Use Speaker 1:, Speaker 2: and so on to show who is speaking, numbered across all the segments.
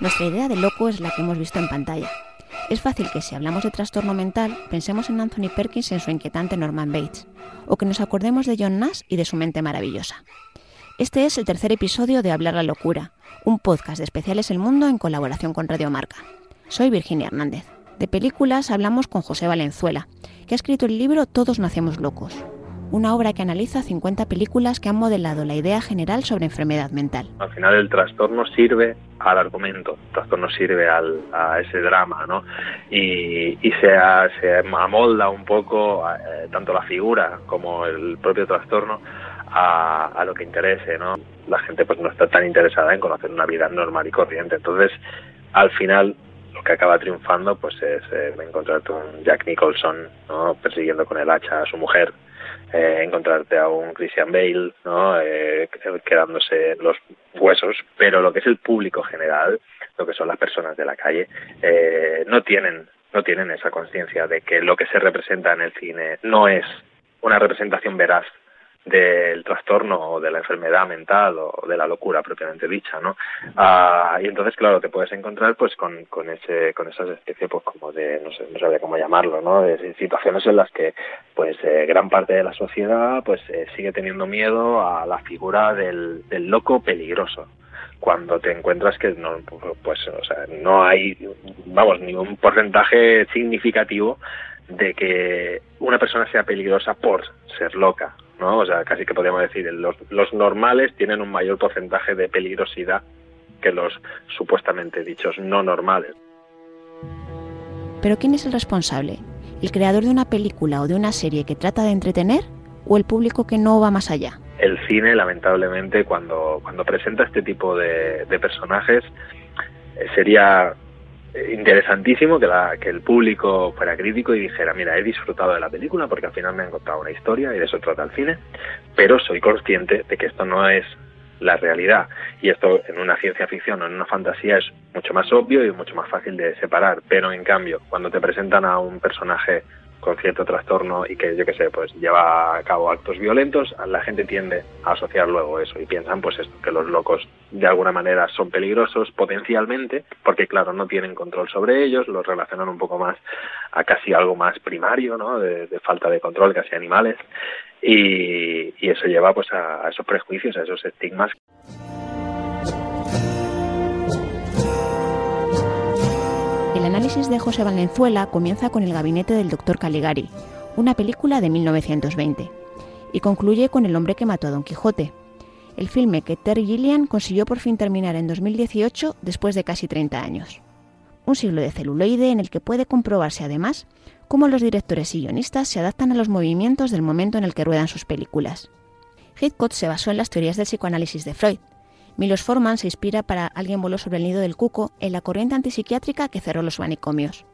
Speaker 1: Nuestra idea de loco es la que hemos visto en pantalla. Es fácil que si hablamos de trastorno mental pensemos en Anthony Perkins y en su inquietante Norman Bates, o que nos acordemos de John Nash y de su mente maravillosa. Este es el tercer episodio de Hablar la Locura, un podcast de Especiales El Mundo en colaboración con Radio Marca. Soy Virginia Hernández. De películas hablamos con José Valenzuela, que ha escrito el libro Todos nacemos locos, una obra que analiza 50 películas que han modelado la idea general sobre enfermedad mental.
Speaker 2: Al final el trastorno sirve al argumento, el trastorno sirve al, a ese drama, ¿no? Y, y se, se, amolda un poco eh, tanto la figura como el propio trastorno a, a, lo que interese, ¿no? La gente pues no está tan interesada en conocer una vida normal y corriente, entonces al final lo que acaba triunfando pues es eh, encontrarte un Jack Nicholson ¿no? persiguiendo con el hacha a su mujer eh, encontrarte a un Christian Bale, ¿no? Eh, quedándose los huesos, pero lo que es el público general, lo que son las personas de la calle, eh, no tienen no tienen esa conciencia de que lo que se representa en el cine no es una representación veraz del trastorno o de la enfermedad mental o de la locura propiamente dicha, ¿no? Ah, y entonces, claro, te puedes encontrar pues con, con ese con esas especies pues como de no sé, no sabía cómo llamarlo, ¿no? De situaciones en las que pues eh, gran parte de la sociedad pues eh, sigue teniendo miedo a la figura del, del loco peligroso cuando te encuentras que no pues o sea, no hay vamos ni un porcentaje significativo de que una persona sea peligrosa por ser loca ¿no? O sea, casi que podríamos decir, los, los normales tienen un mayor porcentaje de peligrosidad que los supuestamente dichos no normales.
Speaker 1: Pero ¿quién es el responsable? ¿El creador de una película o de una serie que trata de entretener o el público que no va más allá?
Speaker 2: El cine, lamentablemente, cuando, cuando presenta este tipo de, de personajes, eh, sería interesantísimo que, la, que el público fuera crítico y dijera, mira, he disfrutado de la película porque al final me han contado una historia y de eso trata el cine, pero soy consciente de que esto no es la realidad. Y esto en una ciencia ficción o en una fantasía es mucho más obvio y mucho más fácil de separar, pero en cambio, cuando te presentan a un personaje con cierto trastorno y que yo qué sé, pues lleva a cabo actos violentos, la gente tiende a asociar luego eso y piensan pues esto, que los locos de alguna manera son peligrosos potencialmente, porque claro, no tienen control sobre ellos, los relacionan un poco más a casi algo más primario, ¿no? De, de falta de control, casi animales, y, eso lleva pues a, a esos prejuicios, a esos estigmas.
Speaker 1: Análisis de José Valenzuela comienza con El gabinete del doctor Caligari, una película de 1920, y concluye con El hombre que mató a Don Quijote, el filme que Terry Gilliam consiguió por fin terminar en 2018 después de casi 30 años. Un siglo de celuloide en el que puede comprobarse además cómo los directores y guionistas se adaptan a los movimientos del momento en el que ruedan sus películas. Hitchcock se basó en las teorías del psicoanálisis de Freud, Milos Forman se inspira para Alguien voló sobre el nido del cuco en la corriente antipsiquiátrica que cerró los manicomios.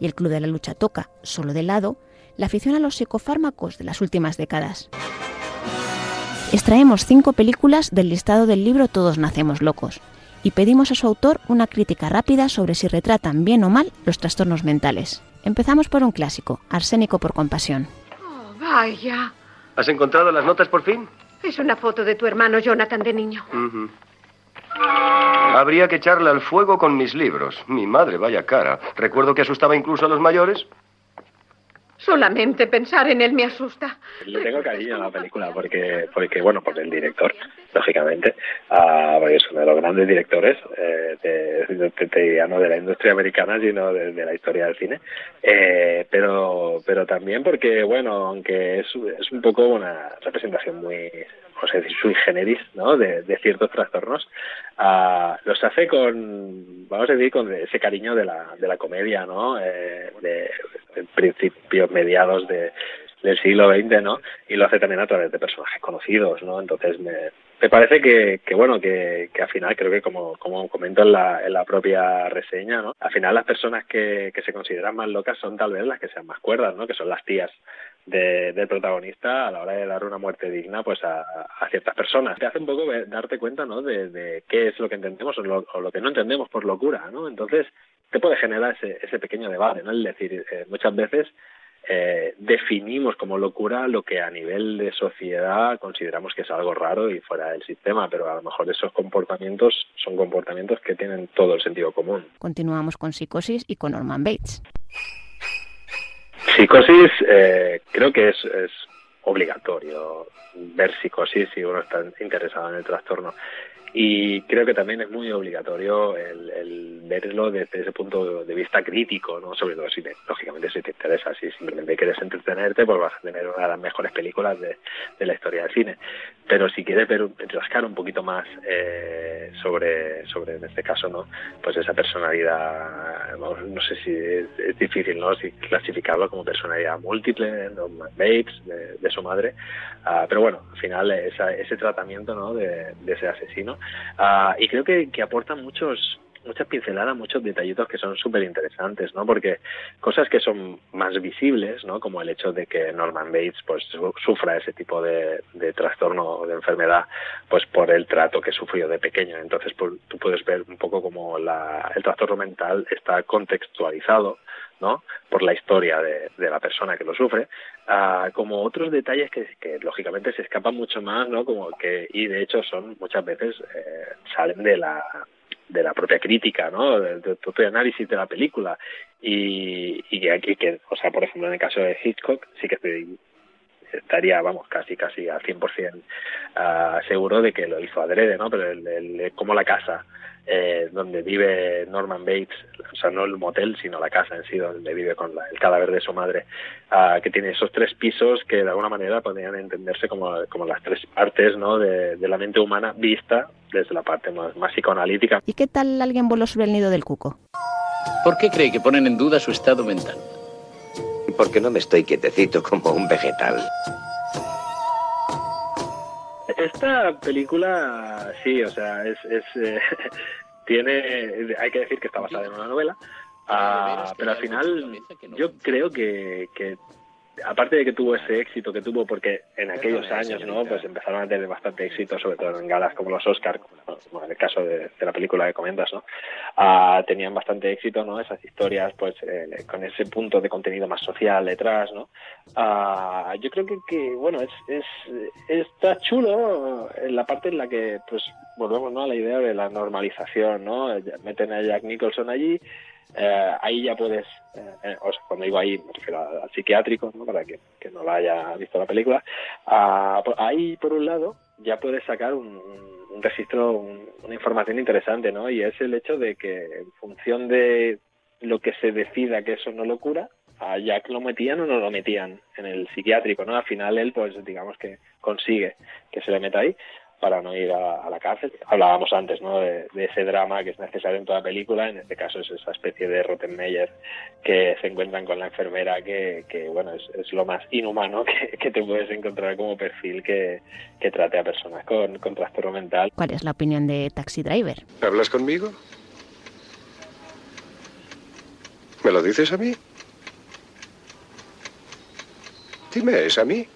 Speaker 1: Y el Club de la Lucha toca, solo de lado, la afición a los psicofármacos de las últimas décadas. Extraemos cinco películas del listado del libro Todos nacemos locos y pedimos a su autor una crítica rápida sobre si retratan bien o mal los trastornos mentales. Empezamos por un clásico, Arsénico por compasión.
Speaker 3: Oh, vaya.
Speaker 4: ¿Has encontrado las notas por fin?
Speaker 3: Es una foto de tu hermano Jonathan de niño.
Speaker 4: Habría que echarle al fuego con mis libros. Mi madre, vaya cara. Recuerdo que asustaba incluso a los mayores.
Speaker 3: Solamente pensar en él me asusta.
Speaker 2: Le tengo cariño a la película porque, porque bueno, por el director, lógicamente, uh, es uno de los grandes directores, eh, de, de, de, ya no de la industria americana, sino de, de la historia del cine. Eh, pero, pero también porque, bueno, aunque es, es un poco una representación muy, vamos a decir, sui generis, ¿no? De, de ciertos trastornos, uh, los hace con, vamos a decir, con ese cariño de la, de la comedia, ¿no? Eh, de, de principios, mediados de, del siglo XX, ¿no? Y lo hace también a través de personajes conocidos, ¿no? Entonces me, me parece que, que bueno, que, que al final creo que como, como comento en la, en la propia reseña, ¿no? Al final las personas que, que se consideran más locas son tal vez las que sean más cuerdas, ¿no? Que son las tías de, del protagonista a la hora de dar una muerte digna pues a, a ciertas personas. Te hace un poco darte cuenta, ¿no? De, qué es lo que entendemos o lo, o lo que no entendemos por locura, ¿no? Entonces te puede generar ese, ese pequeño debate, ¿no? Es decir, eh, muchas veces eh, definimos como locura lo que a nivel de sociedad consideramos que es algo raro y fuera del sistema, pero a lo mejor esos comportamientos son comportamientos que tienen todo el sentido común.
Speaker 1: Continuamos con Psicosis y con Norman Bates.
Speaker 2: Psicosis eh, creo que es, es obligatorio ver psicosis si uno está interesado en el trastorno y creo que también es muy obligatorio el, el, verlo desde ese punto de vista crítico, ¿no? Sobre todo si lógicamente si te interesa, si simplemente quieres entretenerte, pues vas a tener una de las mejores películas de, la historia del cine. Pero si quieres ver, rascar un poquito más eh, sobre, sobre, en este caso, ¿no? Pues esa personalidad, no sé si es, difícil, ¿no? Si clasificarlo como personalidad múltiple, ¿no? Bates, de, de su madre, uh, pero bueno, al final esa, ese tratamiento, ¿no? De, de ese asesino Uh, y creo que, que aportan muchos muchas pinceladas, muchos detallitos que son súper interesantes, ¿no? Porque cosas que son más visibles, ¿no? Como el hecho de que Norman Bates, pues, sufra ese tipo de, trastorno o de enfermedad, pues, por el trato que sufrió de pequeño. Entonces, pues, tú puedes ver un poco como la, el trastorno mental está contextualizado, ¿no? Por la historia de, la persona que lo sufre, uh, como otros detalles que, lógicamente se escapan mucho más, ¿no? Como que, y de hecho son muchas veces, eh, salen de la, de la propia crítica, ¿no? Del de, propio análisis de la película. Y, y aquí, que, o sea, por ejemplo, en el caso de Hitchcock, sí que estaría, vamos, casi casi al 100% uh, seguro de que lo hizo adrede, ¿no? Pero el, como la casa eh, donde vive Norman Bates, o sea, no el motel, sino la casa en sí, donde vive con la, el cadáver de su madre, uh, que tiene esos tres pisos que de alguna manera podrían entenderse como, como las tres partes ¿no? de, de la mente humana vista desde la parte más, más psicoanalítica.
Speaker 1: ¿Y qué tal alguien voló sobre el nido del cuco?
Speaker 5: ¿Por qué cree que ponen en duda su estado mental?
Speaker 6: Porque no me estoy quietecito como un vegetal.
Speaker 2: Esta película, sí, o sea, es, es eh, tiene, hay que decir que está basada en una novela, uh, pero al final yo creo que, que aparte de que tuvo ese éxito que tuvo, porque en aquellos años, ¿no? Pues empezaron a tener bastante éxito, sobre todo en galas como los Oscar, como en el caso de, de la película que comentas, ¿no? Uh, tenían bastante éxito, ¿no? Esas historias, pues, eh, con ese punto de contenido más social detrás, ¿no? Uh, yo creo que, bueno, es, es, está chulo en la parte en la que, pues, volvemos, ¿no? A la idea de la normalización, ¿no? Meten a Jack Nicholson allí, eh, ahí ya puedes, eh, sea, cuando digo ahí me refiero al, psiquiátrico, ¿no? para que, que, no la haya visto la película, uh, ahí por un lado ya puedes sacar un, un registro, un, una información interesante, ¿no? Y es el hecho de que en función de lo que se decida que eso no lo cura, a Jack lo metían o no lo metían en el psiquiátrico, ¿no? Al final él, pues digamos que consigue que se le meta ahí para no ir a, a la cárcel. Hablábamos antes ¿no? De, de, ese drama que es necesario en toda película, en este caso es esa especie de Rottenmeier que se encuentran con la enfermera que, que bueno, es, es, lo más inhumano que, que, te puedes encontrar como perfil que, que trate a personas con, con trastorno mental.
Speaker 1: ¿Cuál es la opinión de Taxi Driver?
Speaker 4: ¿Hablas conmigo? ¿Me lo dices a mí? Dime, ¿es a mí?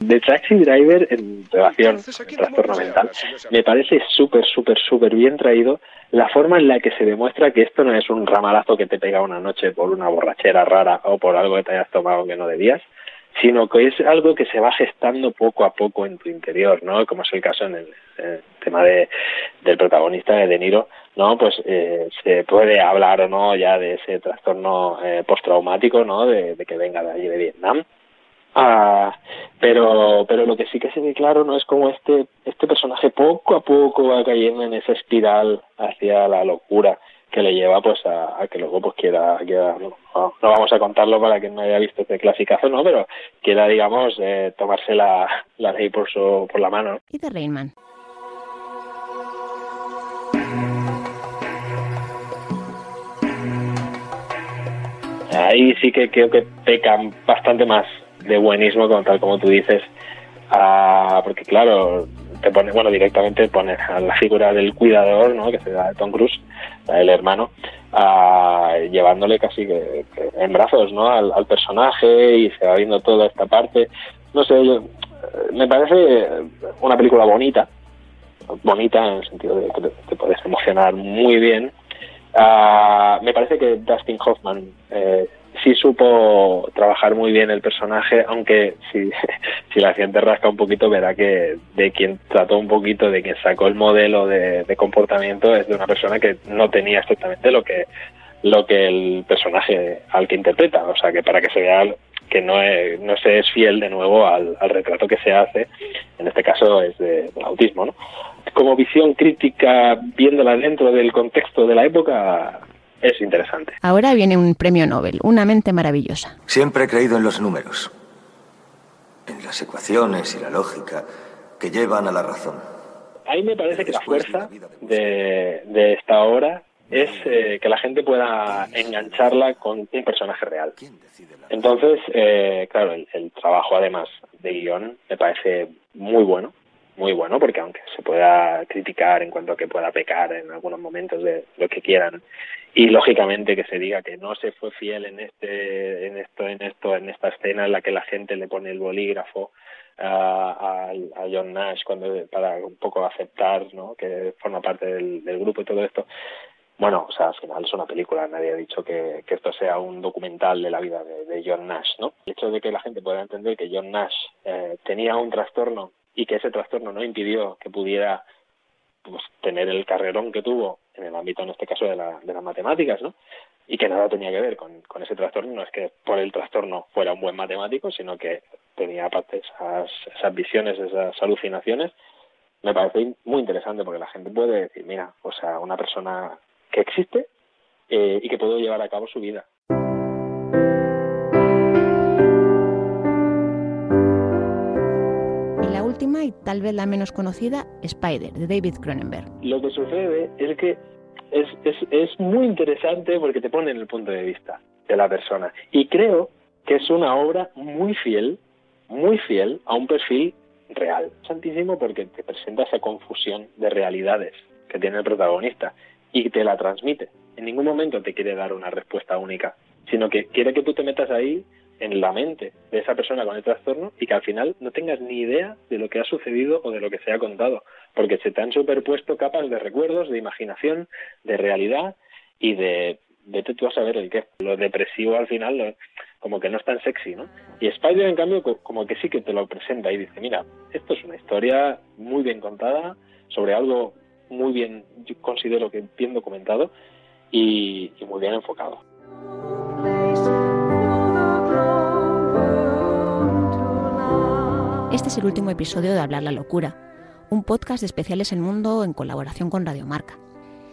Speaker 2: de Taxi Driver en relación al trastorno mental me parece súper, súper, súper bien traído la forma en la que se demuestra que esto no es un ramalazo que te pega una noche por una borrachera rara o por algo que te hayas tomado que no debías, sino que es algo que se va gestando poco a poco en tu interior, ¿no? Como es el caso en el, en el tema de, del protagonista de De Niro, ¿no? Pues eh, se puede hablar o no ya de ese trastorno eh, postraumático, ¿no? De, que venga de allí de Vietnam, Ah, pero pero lo que sí que se ve claro no es como este este personaje poco a poco va cayendo en esa espiral hacia la locura que le lleva pues a, que luego pues quiera, quiera no, vamos a contarlo para quien no haya visto este clasicazo no pero quiera digamos eh, tomarse la, la ley por su por la mano.
Speaker 1: Y de Rainman
Speaker 2: ahí sí que creo que pecan bastante más de buenismo, como tal como tú dices, porque claro, te pone, bueno, directamente pone a la figura del cuidador, ¿no? Que se da Tom Cruise, el hermano, llevándole casi que, en brazos, ¿no? Al, personaje y se va viendo toda esta parte. No sé, yo, me parece una película bonita, bonita en el sentido de que te puedes emocionar muy bien. Uh, me parece que Dustin Hoffman eh, sí supo trabajar muy bien el personaje, aunque si, la gente rasca un poquito verá que de quien trató un poquito, de quien sacó el modelo de, comportamiento es de una persona que no tenía exactamente lo que lo que el personaje al que interpreta, o sea que para que se vea que no, es, no se es fiel de nuevo al, retrato que se hace, en este caso es de, autismo, ¿no? Como visión crítica, viéndola dentro del contexto de la época, es interesante.
Speaker 1: Ahora viene un premio Nobel, una mente maravillosa.
Speaker 7: Siempre he creído en los números, en las ecuaciones y la lógica que llevan a la razón.
Speaker 2: Ahí me parece que la fuerza de, de esta obra es eh, que la gente pueda engancharla con un personaje real. Entonces, eh, claro, el, el, trabajo además de guion me parece muy bueno, muy bueno, porque aunque se pueda criticar en cuanto a que pueda pecar en algunos momentos de lo que quieran, y lógicamente que se diga que no se fue fiel en este, en esto, en esto, en esta escena en la que la gente le pone el bolígrafo a, a, John Nash cuando para un poco aceptar ¿no? que forma parte del, del grupo y todo esto bueno, o sea, al final es una película, nadie ha dicho que, esto sea un documental de la vida de, de, John Nash, ¿no? El hecho de que la gente pueda entender que John Nash eh, tenía un trastorno y que ese trastorno no impidió que pudiera pues, tener el carrerón que tuvo en el ámbito, en este caso, de, la, de las matemáticas, ¿no? Y que nada tenía que ver con, ese trastorno, no es que por el trastorno fuera un buen matemático, sino que tenía aparte esas, esas visiones, esas alucinaciones, me parece muy interesante porque la gente puede decir, mira, o sea, una persona que existe eh, y que puede llevar a cabo su vida.
Speaker 1: Y tal vez la menos conocida, Spider, de David Cronenberg.
Speaker 2: Lo que sucede es que es, es, es muy interesante porque te pone en el punto de vista de la persona. Y creo que es una obra muy fiel, muy fiel a un perfil real. Santísimo porque te presenta esa confusión de realidades que tiene el protagonista y te la transmite. En ningún momento te quiere dar una respuesta única, sino que quiere que tú te metas ahí en la mente de esa persona con el trastorno y que al final no tengas ni idea de lo que ha sucedido o de lo que se ha contado, porque se te han superpuesto capas de recuerdos, de imaginación, de realidad y de vete tú a saber el qué. Lo depresivo al final lo, como que no es tan sexy, ¿no? Y Spider en cambio como que sí que te lo presenta y dice, mira, esto es una historia muy bien contada sobre algo muy bien, yo considero que bien documentado y, y muy bien enfocado.
Speaker 1: Este es el último episodio de Hablar la Locura, un podcast de especiales en mundo en colaboración con Radiomarca.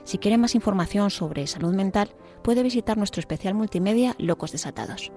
Speaker 1: Si quiere más información sobre salud mental, puede visitar nuestro especial multimedia Locos Desatados.